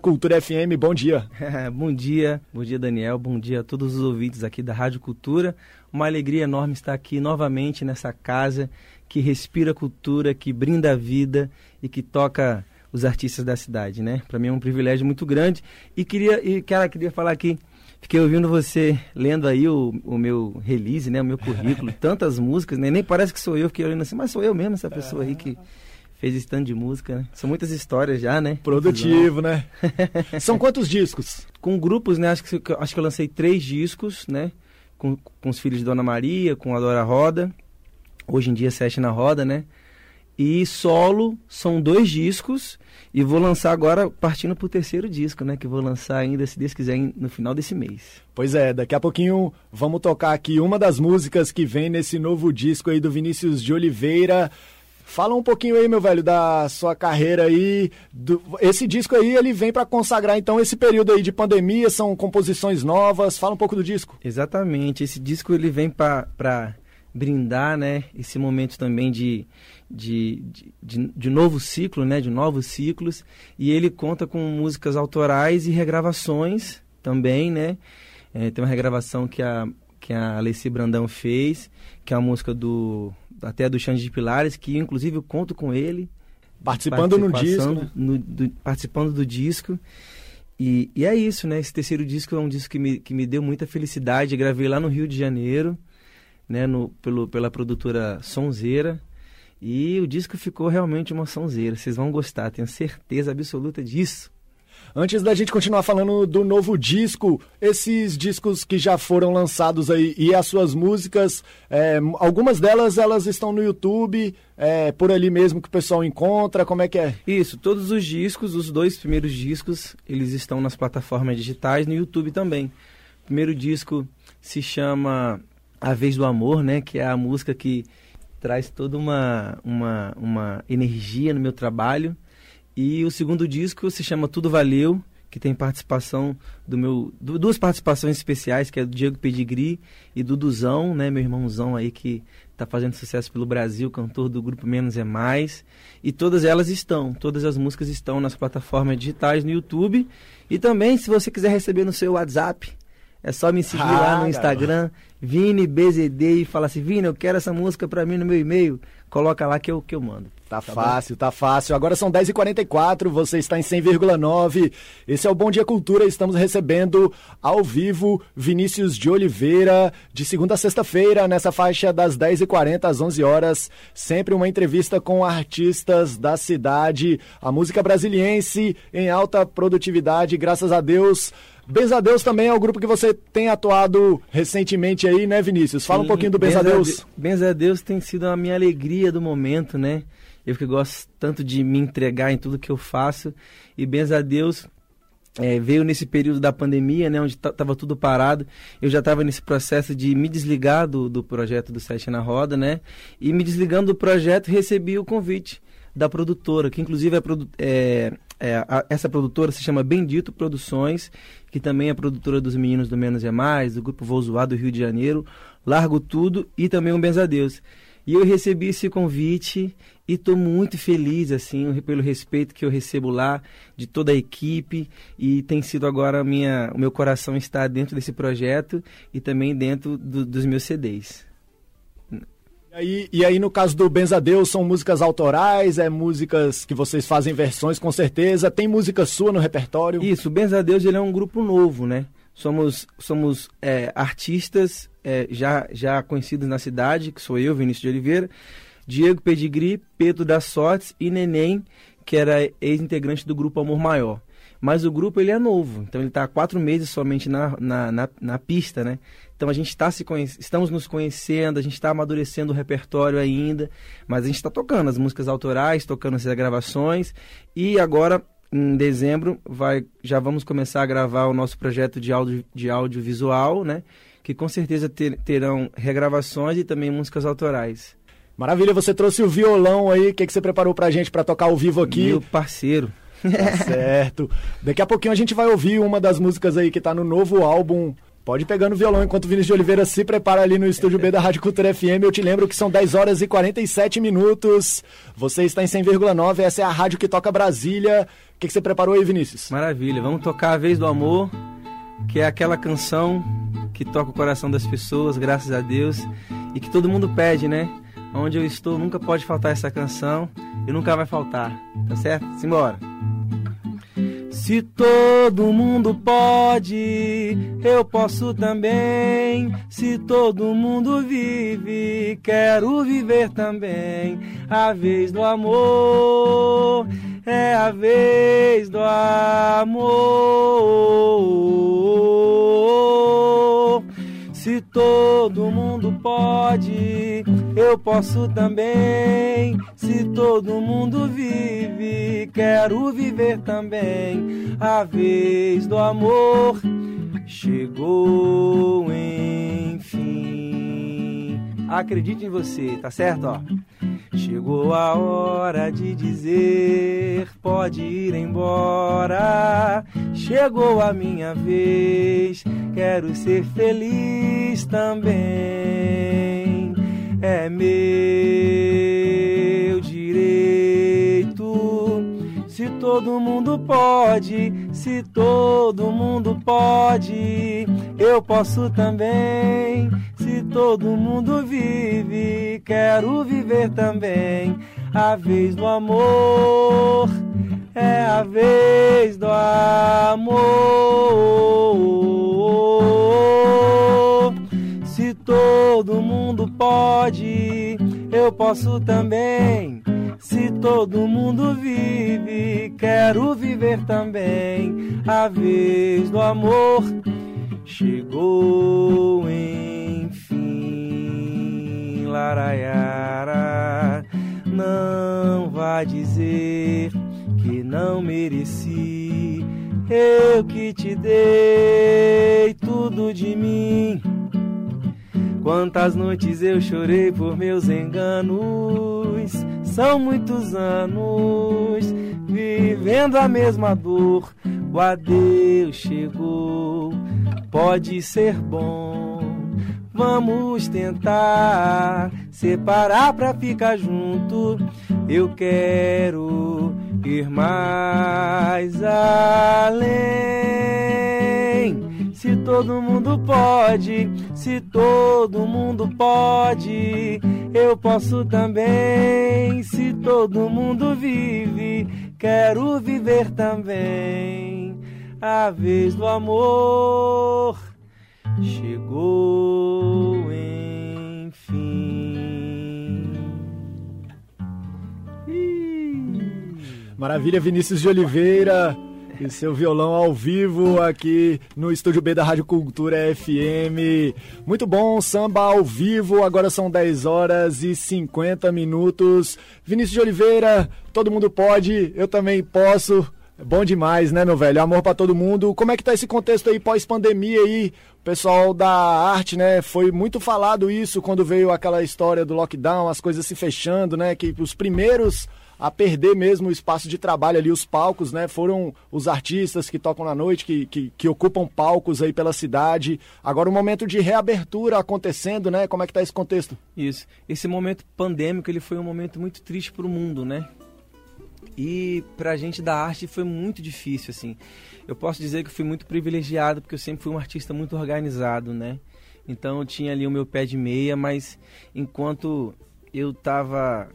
Cultura FM, bom dia. bom dia, bom dia Daniel, bom dia a todos os ouvintes aqui da Rádio Cultura. Uma alegria enorme estar aqui novamente nessa casa que respira cultura, que brinda a vida e que toca os artistas da cidade, né? Para mim é um privilégio muito grande e queria e cara queria falar aqui Fiquei ouvindo você lendo aí o, o meu release, né? O meu currículo, tantas músicas, né? Nem parece que sou eu, fiquei olhando assim, mas sou eu mesmo, essa pessoa aí que fez stand de música, né? São muitas histórias já, né? Produtivo, né? São quantos discos? Com grupos, né? Acho que, acho que eu lancei três discos, né? Com, com os filhos de Dona Maria, com a Dora Roda. Hoje em dia, Sete na Roda, né? E solo são dois discos. E vou lançar agora, partindo pro terceiro disco, né? Que vou lançar ainda, se Deus quiser, no final desse mês. Pois é, daqui a pouquinho vamos tocar aqui uma das músicas que vem nesse novo disco aí do Vinícius de Oliveira. Fala um pouquinho aí, meu velho, da sua carreira aí. Do... Esse disco aí, ele vem para consagrar, então, esse período aí de pandemia, são composições novas. Fala um pouco do disco. Exatamente. Esse disco, ele vem para brindar, né? Esse momento também de, de, de, de, novo ciclo, né? De novos ciclos. E ele conta com músicas autorais e regravações também, né? É, tem uma regravação que a, que a Alessi Brandão fez, que é a música do até do Xande de Pilares, que inclusive eu conto com ele. Participando no disco. Né? No, do, participando do disco. E, e, é isso, né? Esse terceiro disco é um disco que me, que me deu muita felicidade. Eu gravei lá no Rio de Janeiro, né? No, pelo, pela produtora Sonzeira. E o disco ficou realmente uma sonzeira. Vocês vão gostar, tenho certeza absoluta disso. Antes da gente continuar falando do novo disco, esses discos que já foram lançados aí e as suas músicas, é, algumas delas elas estão no YouTube, é, por ali mesmo que o pessoal encontra, como é que é? Isso, todos os discos, os dois primeiros discos, eles estão nas plataformas digitais, no YouTube também. O primeiro disco se chama A Vez do Amor, né, que é a música que traz toda uma, uma, uma energia no meu trabalho. E o segundo disco se chama Tudo Valeu, que tem participação do meu. duas participações especiais, que é do Diego Pedigree e do Duzão, né? Meu irmãozão aí que está fazendo sucesso pelo Brasil, cantor do grupo Menos é Mais. E todas elas estão, todas as músicas estão nas plataformas digitais no YouTube. E também, se você quiser receber no seu WhatsApp, é só me seguir ah, lá no Instagram, Vini BZD, e falar assim: Vini, eu quero essa música para mim no meu e-mail. Coloca lá que eu, que eu mando. Tá, tá fácil, bom? tá fácil. Agora são 10h44, você está em 100,9. Esse é o Bom Dia Cultura. Estamos recebendo ao vivo Vinícius de Oliveira, de segunda a sexta-feira, nessa faixa das 10h40 às 11 horas. Sempre uma entrevista com artistas da cidade. A música brasiliense em alta produtividade, graças a Deus. Benzadeus também é o grupo que você tem atuado recentemente aí, né, Vinícius? Fala um pouquinho do Benzadeus. Benzadeus tem sido a minha alegria do momento, né? Eu que gosto tanto de me entregar em tudo que eu faço. E benza a Deus, é, veio nesse período da pandemia, né, onde estava tudo parado. Eu já estava nesse processo de me desligar do, do projeto do Sete na Roda, né? E me desligando do projeto, recebi o convite da produtora, que inclusive é, é, é a, essa produtora se chama Bendito Produções, que também é produtora dos Meninos do Menos é Mais, do Grupo Vou Zoar do Rio de Janeiro, Largo Tudo e também um Benzadeus. E eu recebi esse convite e estou muito feliz assim pelo respeito que eu recebo lá de toda a equipe e tem sido agora minha o meu coração está dentro desse projeto e também dentro do, dos meus CDs. E aí, e aí, no caso do Benzadeus, são músicas autorais, é músicas que vocês fazem versões, com certeza. Tem música sua no repertório? Isso, o Benzadeus ele é um grupo novo, né? Somos, somos é, artistas é, já, já conhecidos na cidade, que sou eu, Vinícius de Oliveira, Diego Pedigree, Pedro das Sortes e Neném, que era ex-integrante do grupo Amor Maior. Mas o grupo ele é novo, então ele está há quatro meses somente na, na, na, na pista, né? Então a gente está se estamos nos conhecendo, a gente está amadurecendo o repertório ainda, mas a gente está tocando as músicas autorais, tocando essas gravações e agora em dezembro vai, já vamos começar a gravar o nosso projeto de, de audiovisual, né? Que com certeza ter, terão regravações e também músicas autorais. Maravilha, você trouxe o violão aí, o que, que você preparou pra gente para tocar ao vivo aqui? Meu parceiro. Tá certo. Daqui a pouquinho a gente vai ouvir uma das músicas aí que tá no novo álbum Pode ir pegando o violão enquanto o Vinícius de Oliveira se prepara ali no estúdio B da Rádio Cultura FM. Eu te lembro que são 10 horas e 47 minutos. Você está em 100,9, essa é a rádio que toca Brasília. O que, que você preparou aí, Vinícius? Maravilha, vamos tocar A Vez do Amor, que é aquela canção que toca o coração das pessoas, graças a Deus, e que todo mundo pede, né? Onde eu estou, nunca pode faltar essa canção e nunca vai faltar, tá certo? Simbora! Se todo mundo pode, eu posso também. Se todo mundo vive, quero viver também. A vez do amor é a vez do amor. Se todo mundo pode, eu posso também. Se todo mundo vive, quero viver também. A vez do amor chegou enfim. Acredite em você, tá certo? Ó. Chegou a hora de dizer: pode ir embora. Chegou a minha vez, quero ser feliz também. É meu direito. Se todo mundo pode, se todo mundo pode, eu posso também. Se todo mundo vive, quero viver também. A vez do amor é a vez do amor. Todo mundo pode, eu posso também. Se todo mundo vive, quero viver também. A vez do amor chegou enfim. Laraiara, não vá dizer que não mereci. Eu que te dei tudo de mim. Quantas noites eu chorei por meus enganos. São muitos anos vivendo a mesma dor. O adeus chegou, pode ser bom. Vamos tentar separar pra ficar junto. Eu quero ir mais além. Se todo mundo pode, se todo mundo pode, eu posso também. Se todo mundo vive, quero viver também. A vez do amor chegou enfim. Maravilha, Vinícius de Oliveira. E seu violão ao vivo aqui no estúdio B da Rádio Cultura FM. Muito bom, samba ao vivo. Agora são 10 horas e 50 minutos. Vinícius de Oliveira, todo mundo pode, eu também posso. Bom demais, né, meu velho? Amor para todo mundo. Como é que tá esse contexto aí pós-pandemia aí? Pessoal da arte, né, foi muito falado isso quando veio aquela história do lockdown, as coisas se fechando, né, que os primeiros a perder mesmo o espaço de trabalho ali, os palcos, né? Foram os artistas que tocam na noite, que, que, que, ocupam palcos aí pela cidade. Agora o um momento de reabertura acontecendo, né? Como é que tá esse contexto? Isso. Esse momento pandêmico, ele foi um momento muito triste para o mundo, né? E pra gente da arte foi muito difícil, assim. Eu posso dizer que fui muito privilegiado, porque eu sempre fui um artista muito organizado, né? Então eu tinha ali o meu pé de meia, mas enquanto eu estava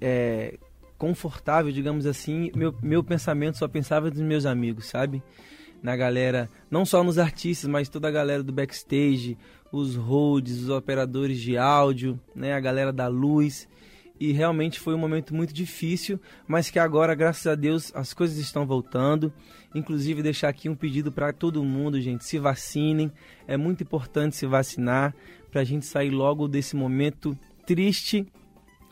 é, confortável, digamos assim, meu, meu pensamento só pensava nos meus amigos, sabe? Na galera, não só nos artistas, mas toda a galera do backstage, os holds, os operadores de áudio, né, a galera da luz. E realmente foi um momento muito difícil, mas que agora, graças a Deus, as coisas estão voltando. Inclusive, deixar aqui um pedido para todo mundo, gente: se vacinem. É muito importante se vacinar para a gente sair logo desse momento triste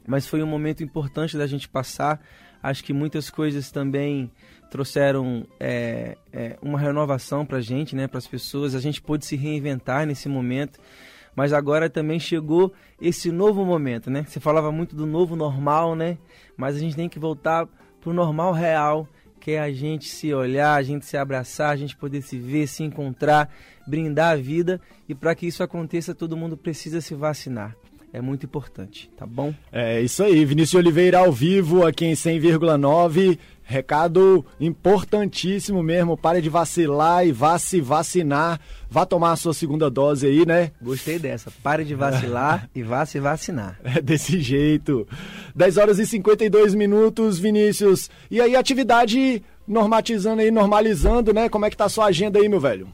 mas foi um momento importante da gente passar. Acho que muitas coisas também trouxeram é, é, uma renovação para a gente, né, para as pessoas. A gente pôde se reinventar nesse momento, mas agora também chegou esse novo momento, né? Você falava muito do novo normal, né? Mas a gente tem que voltar para o normal real, que é a gente se olhar, a gente se abraçar, a gente poder se ver, se encontrar, brindar a vida. E para que isso aconteça, todo mundo precisa se vacinar é muito importante, tá bom? É isso aí, Vinícius Oliveira ao vivo aqui em 100,9. Recado importantíssimo mesmo, pare de vacilar e vá se vacinar. Vá tomar a sua segunda dose aí, né? Gostei dessa. Pare de vacilar e vá se vacinar. É desse jeito. 10 horas e 52 minutos, Vinícius. E aí, atividade normatizando aí, normalizando, né? Como é que tá a sua agenda aí, meu velho?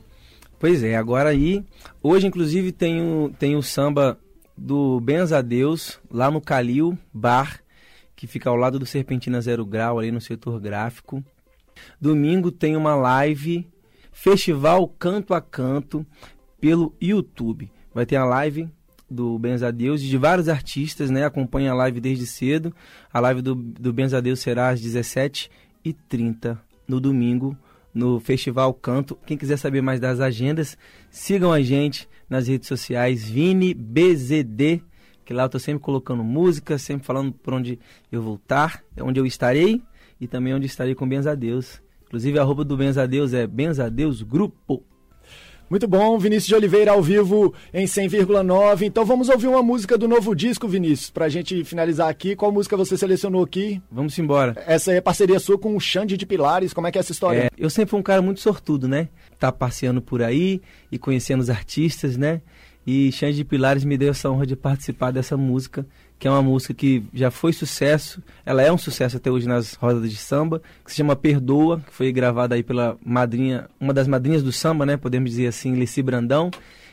Pois é, agora aí, hoje inclusive tem o, tem o samba do Benza Deus, lá no Calil Bar, que fica ao lado do Serpentina Zero Grau, ali no setor gráfico. Domingo tem uma live, Festival Canto a Canto, pelo YouTube. Vai ter a live do Benza Deus e de vários artistas, né? Acompanha a live desde cedo. A live do, do Deus será às 17h30 no domingo, no Festival Canto. Quem quiser saber mais das agendas, sigam a gente nas redes sociais, Vini BZD, que lá eu estou sempre colocando música, sempre falando por onde eu vou estar, onde eu estarei e também onde estarei com Benzadeus. Inclusive a roupa do Benzadeus é Benzadeus Grupo. Muito bom, Vinícius de Oliveira ao vivo em 100,9. Então vamos ouvir uma música do novo disco, Vinícius, pra gente finalizar aqui. Qual música você selecionou aqui? Vamos embora. Essa é parceria sua com o Xande de Pilares. Como é que é essa história? É, eu sempre fui um cara muito sortudo, né? Tá passeando por aí e conhecendo os artistas, né? E Xande de Pilares me deu essa honra de participar dessa música que é uma música que já foi sucesso, ela é um sucesso até hoje nas rodas de samba, que se chama Perdoa, que foi gravada aí pela madrinha, uma das madrinhas do samba, né, podemos dizer assim, Leci Brandão,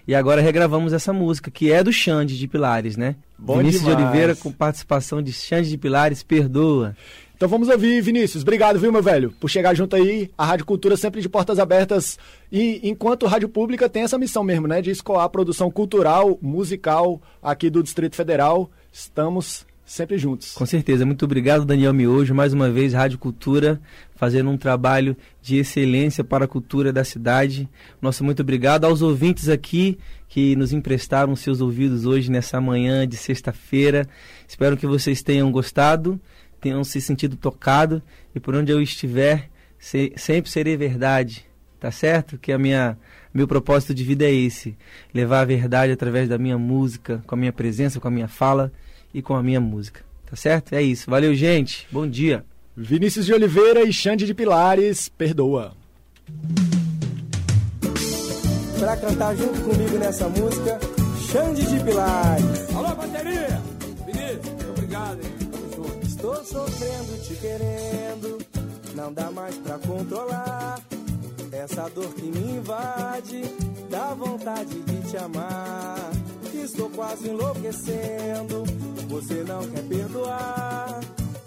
e agora regravamos essa música, que é do Xande de Pilares, né? Bom Vinícius demais. de Oliveira com participação de Xande de Pilares, Perdoa. Então vamos ouvir, Vinícius. Obrigado, viu, meu velho, por chegar junto aí. A Rádio Cultura sempre de portas abertas. E enquanto Rádio Pública tem essa missão mesmo, né? De escoar a produção cultural, musical aqui do Distrito Federal. Estamos sempre juntos. Com certeza. Muito obrigado, Daniel Miojo. Mais uma vez, Rádio Cultura, fazendo um trabalho de excelência para a cultura da cidade. Nosso muito obrigado aos ouvintes aqui que nos emprestaram seus ouvidos hoje nessa manhã de sexta-feira. Espero que vocês tenham gostado, tenham se sentido tocado e por onde eu estiver, se, sempre serei verdade. Tá certo? Que a minha meu propósito de vida é esse: levar a verdade através da minha música, com a minha presença, com a minha fala e com a minha música. Tá certo? É isso. Valeu, gente. Bom dia. Vinícius de Oliveira e Xande de Pilares, perdoa. Pra cantar junto comigo nessa música, Xande de Pilares. Alô, bateria! Estou sofrendo, te querendo, não dá mais pra controlar. Essa dor que me invade, dá vontade de te amar. Estou quase enlouquecendo, você não quer perdoar.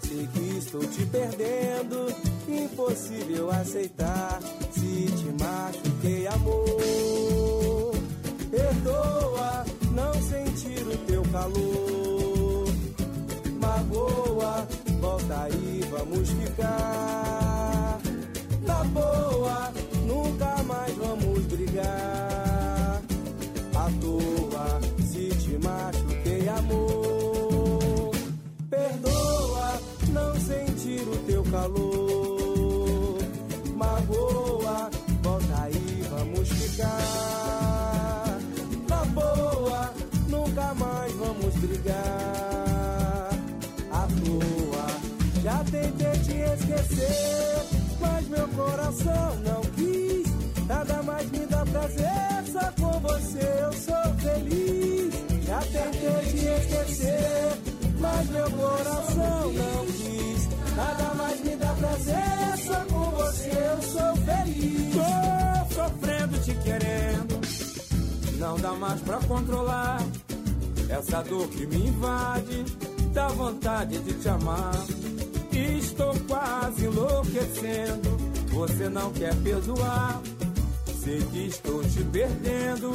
Sei que estou te perdendo, impossível aceitar. Se te machuquei, amor, perdoa, não sentir o teu calor. Vamos ficar tentei te esquecer, mas meu coração não quis. Nada mais me dá prazer, só com você eu sou feliz. Já tentei te esquecer, mas meu coração não quis. Nada mais me dá prazer, só com você eu sou feliz. Tô sofrendo, te querendo. Não dá mais pra controlar. Essa dor que me invade, dá vontade de te amar. Estou quase enlouquecendo. Você não quer perdoar. Sei que estou te perdendo.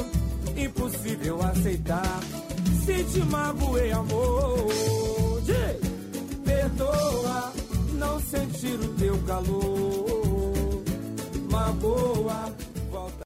Impossível aceitar. Se te magoei, amor. Perdoa. Não sentir o teu calor. Magoa